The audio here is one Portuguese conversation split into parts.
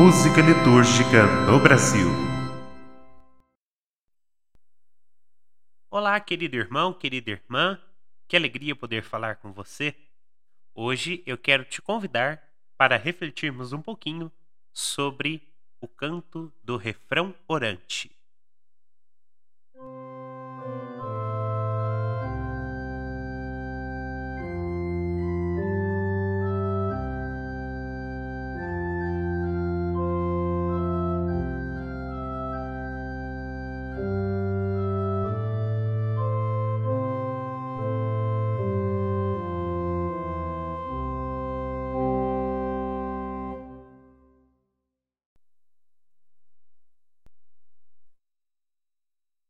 música litúrgica no Brasil. Olá, querido irmão, querida irmã, que alegria poder falar com você. Hoje eu quero te convidar para refletirmos um pouquinho sobre o canto do refrão orante.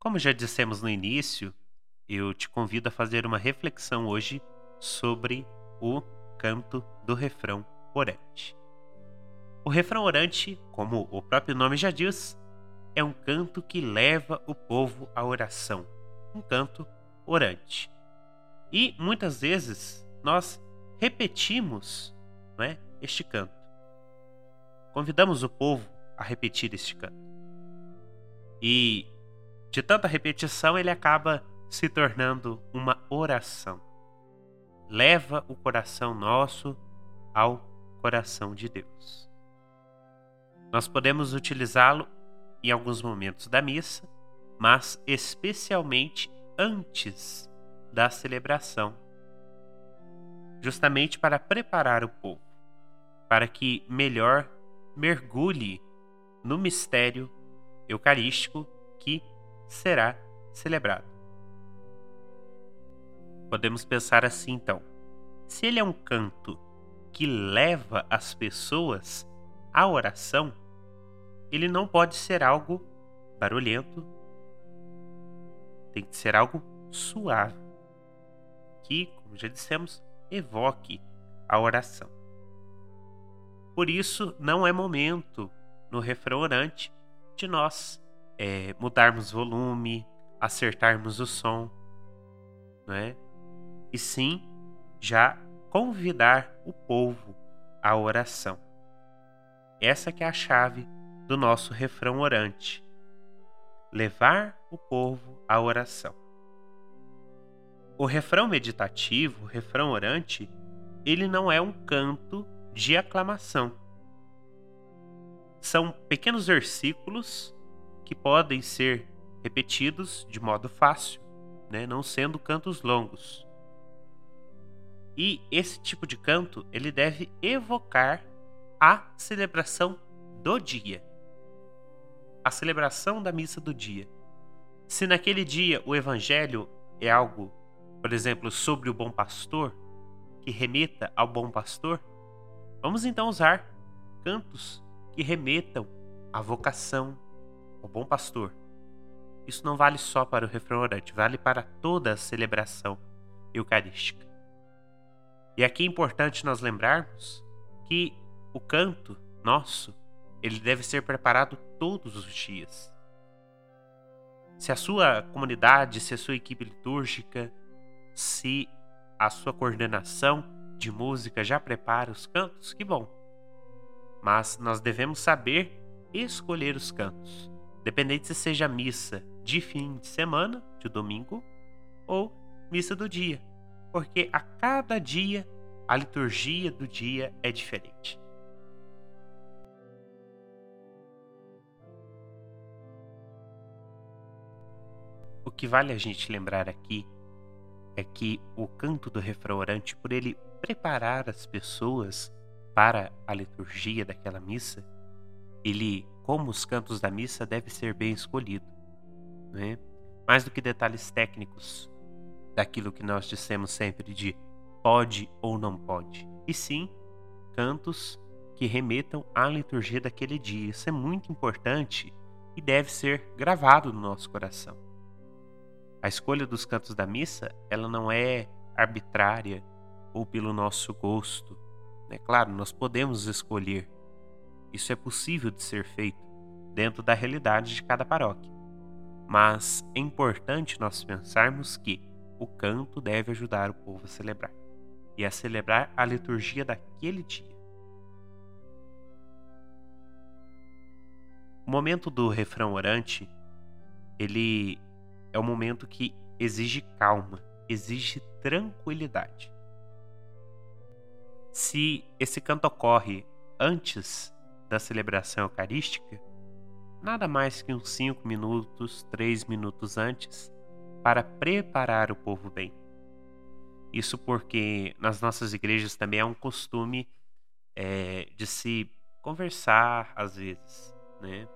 Como já dissemos no início, eu te convido a fazer uma reflexão hoje sobre o canto do refrão orante. O refrão orante, como o próprio nome já diz, é um canto que leva o povo à oração, um canto orante. E muitas vezes nós repetimos é, este canto. Convidamos o povo a repetir este canto. E de tanta repetição, ele acaba se tornando uma oração. Leva o coração nosso ao coração de Deus. Nós podemos utilizá-lo em alguns momentos da missa, mas especialmente antes da celebração, justamente para preparar o povo, para que melhor mergulhe no mistério eucarístico que será celebrado. Podemos pensar assim então: se ele é um canto que leva as pessoas à oração, ele não pode ser algo barulhento, tem que ser algo suave, que, como já dissemos, evoque a oração. Por isso, não é momento no refrão orante de nós é, mudarmos volume, acertarmos o som, não é? E sim, já convidar o povo à oração. Essa que é a chave do nosso refrão orante. Levar o povo à oração. O refrão meditativo, o refrão orante, ele não é um canto de aclamação. São pequenos versículos que podem ser repetidos de modo fácil, né, não sendo cantos longos. E esse tipo de canto ele deve evocar a celebração do dia, a celebração da missa do dia. Se naquele dia o evangelho é algo, por exemplo, sobre o bom pastor, que remeta ao bom pastor, vamos então usar cantos que remetam à vocação, o bom pastor. Isso não vale só para o refrão orante, vale para toda a celebração eucarística. E aqui é importante nós lembrarmos que o canto nosso, ele deve ser preparado todos os dias. Se a sua comunidade, se a sua equipe litúrgica, se a sua coordenação de música já prepara os cantos, que bom. Mas nós devemos saber escolher os cantos Dependente se seja missa de fim de semana, de domingo, ou missa do dia, porque a cada dia a liturgia do dia é diferente. O que vale a gente lembrar aqui é que o canto do refrão orante, por ele preparar as pessoas para a liturgia daquela missa, ele como os cantos da missa deve ser bem escolhido. Né? Mais do que detalhes técnicos daquilo que nós dissemos sempre de pode ou não pode, e sim cantos que remetam à liturgia daquele dia. Isso é muito importante e deve ser gravado no nosso coração. A escolha dos cantos da missa, ela não é arbitrária ou pelo nosso gosto. É claro, nós podemos escolher isso é possível de ser feito dentro da realidade de cada paróquia. Mas é importante nós pensarmos que o canto deve ajudar o povo a celebrar e a celebrar a liturgia daquele dia. O momento do refrão orante, ele é um momento que exige calma, exige tranquilidade. Se esse canto ocorre antes da celebração eucarística, nada mais que uns 5 minutos, 3 minutos antes, para preparar o povo bem. Isso porque nas nossas igrejas também é um costume é, de se conversar às vezes, né?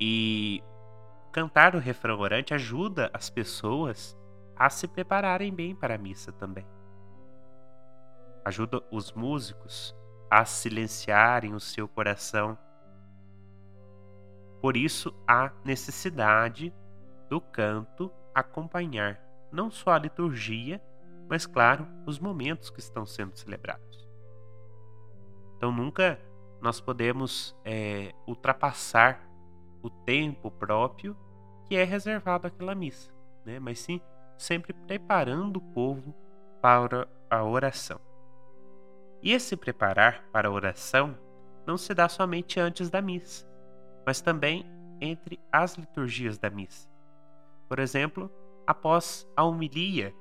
E cantar o refrão orante ajuda as pessoas a se prepararem bem para a missa também. Ajuda os músicos a silenciarem o seu coração. Por isso, há necessidade do canto acompanhar não só a liturgia, mas, claro, os momentos que estão sendo celebrados. Então, nunca nós podemos é, ultrapassar o tempo próprio que é reservado àquela missa, né? mas sim sempre preparando o povo para a oração. E esse preparar para a oração não se dá somente antes da missa, mas também entre as liturgias da missa. Por exemplo, após a homilia,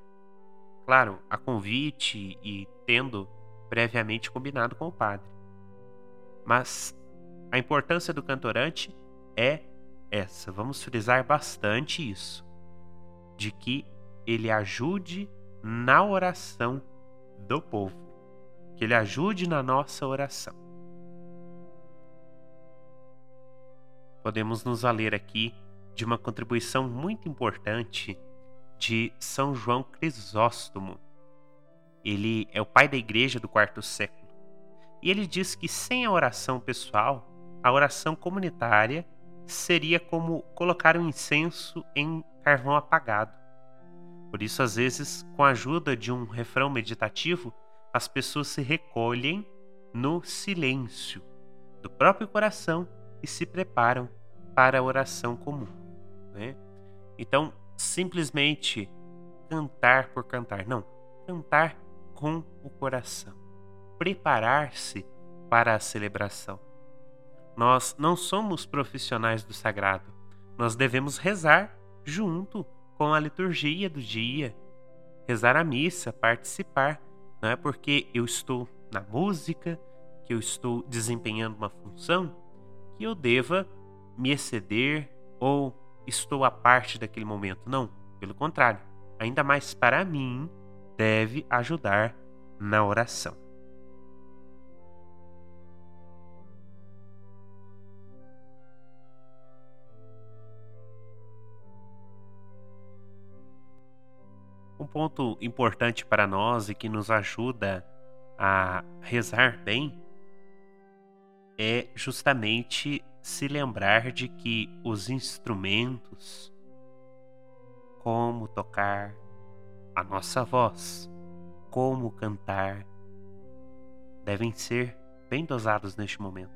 claro, a convite e tendo previamente combinado com o padre. Mas a importância do cantorante é essa. Vamos frisar bastante isso. De que ele ajude na oração do povo. Que ele ajude na nossa oração. Podemos nos valer aqui de uma contribuição muito importante de São João Crisóstomo. Ele é o pai da igreja do quarto século. E ele diz que sem a oração pessoal, a oração comunitária seria como colocar um incenso em carvão apagado. Por isso, às vezes, com a ajuda de um refrão meditativo, as pessoas se recolhem no silêncio do próprio coração e se preparam para a oração comum. Né? Então, simplesmente cantar por cantar, não, cantar com o coração preparar-se para a celebração. Nós não somos profissionais do sagrado. Nós devemos rezar junto com a liturgia do dia, rezar a missa, participar. Não é porque eu estou na música, que eu estou desempenhando uma função, que eu deva me exceder ou estou à parte daquele momento. Não, pelo contrário, ainda mais para mim, deve ajudar na oração. Um ponto importante para nós e que nos ajuda a rezar bem é justamente se lembrar de que os instrumentos, como tocar a nossa voz, como cantar, devem ser bem dosados neste momento.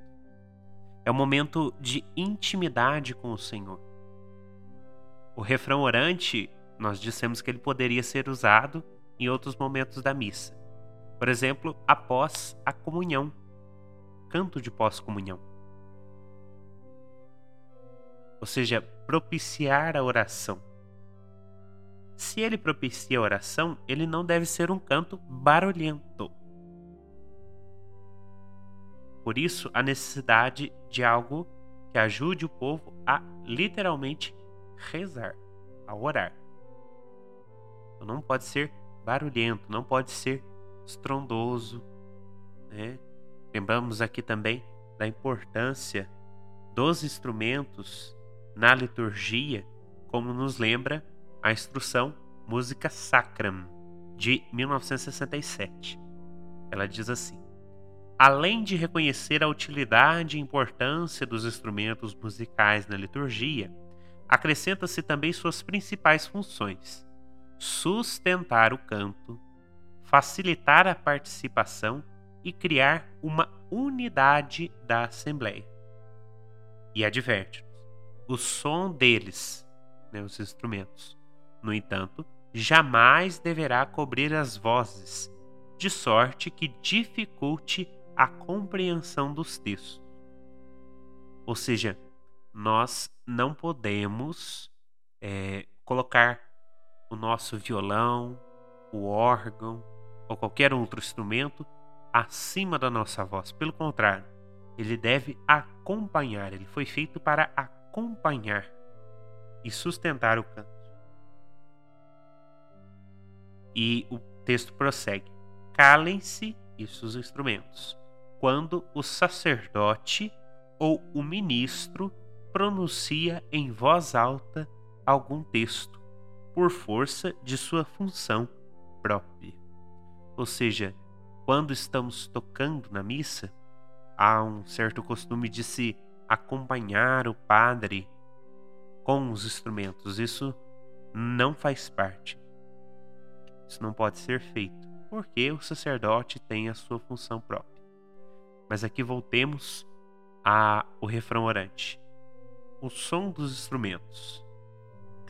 É um momento de intimidade com o Senhor. O refrão orante nós dissemos que ele poderia ser usado em outros momentos da missa. Por exemplo, após a comunhão, canto de pós-comunhão. Ou seja, propiciar a oração. Se ele propicia a oração, ele não deve ser um canto barulhento. Por isso, a necessidade de algo que ajude o povo a literalmente rezar, a orar. Então, não pode ser barulhento, não pode ser estrondoso. Né? Lembramos aqui também da importância dos instrumentos na liturgia, como nos lembra a instrução Música Sacram de 1967. Ela diz assim: Além de reconhecer a utilidade e importância dos instrumentos musicais na liturgia, acrescenta-se também suas principais funções sustentar o canto, facilitar a participação e criar uma unidade da Assembleia. E adverte-nos: o som deles, né, os instrumentos, no entanto, jamais deverá cobrir as vozes, de sorte que dificulte a compreensão dos textos. Ou seja, nós não podemos é, colocar o nosso violão, o órgão ou qualquer outro instrumento acima da nossa voz. Pelo contrário, ele deve acompanhar, ele foi feito para acompanhar e sustentar o canto. E o texto prossegue: Calem-se, isso os instrumentos, quando o sacerdote ou o ministro pronuncia em voz alta algum texto, por força de sua função própria. Ou seja, quando estamos tocando na missa, há um certo costume de se acompanhar o padre com os instrumentos. Isso não faz parte. Isso não pode ser feito, porque o sacerdote tem a sua função própria. Mas aqui voltemos ao refrão orante. O som dos instrumentos.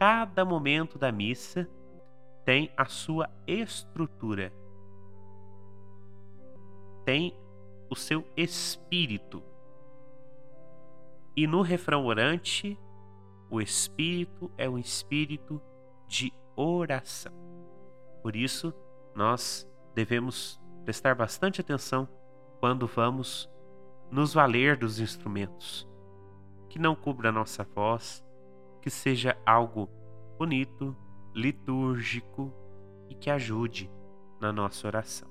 Cada momento da missa tem a sua estrutura, tem o seu espírito. E no refrão orante, o espírito é um espírito de oração. Por isso, nós devemos prestar bastante atenção quando vamos nos valer dos instrumentos. Que não cubra a nossa voz, que seja algo bonito, litúrgico e que ajude na nossa oração.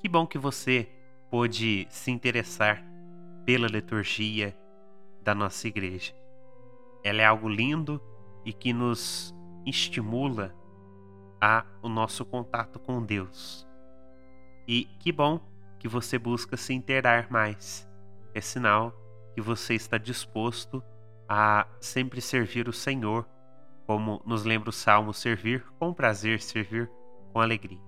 Que bom que você pôde se interessar pela liturgia da nossa igreja. Ela é algo lindo e que nos estimula a o nosso contato com Deus. E que bom que você busca se inteirar mais. É sinal que você está disposto a sempre servir o Senhor, como nos lembra o Salmo: servir com prazer, servir com alegria.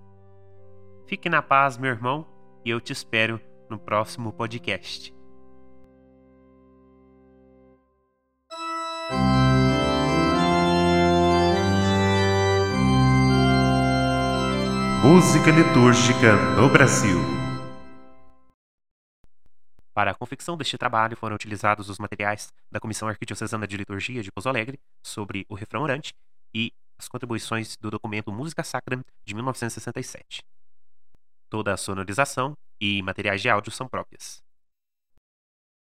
Fique na paz, meu irmão, e eu te espero no próximo podcast. Música litúrgica no Brasil. Para a confecção deste trabalho foram utilizados os materiais da Comissão Arquidiocesana de Liturgia de Pouso Alegre sobre o refrão orante e as contribuições do documento Música Sacra de 1967. Toda a sonorização e materiais de áudio são próprias.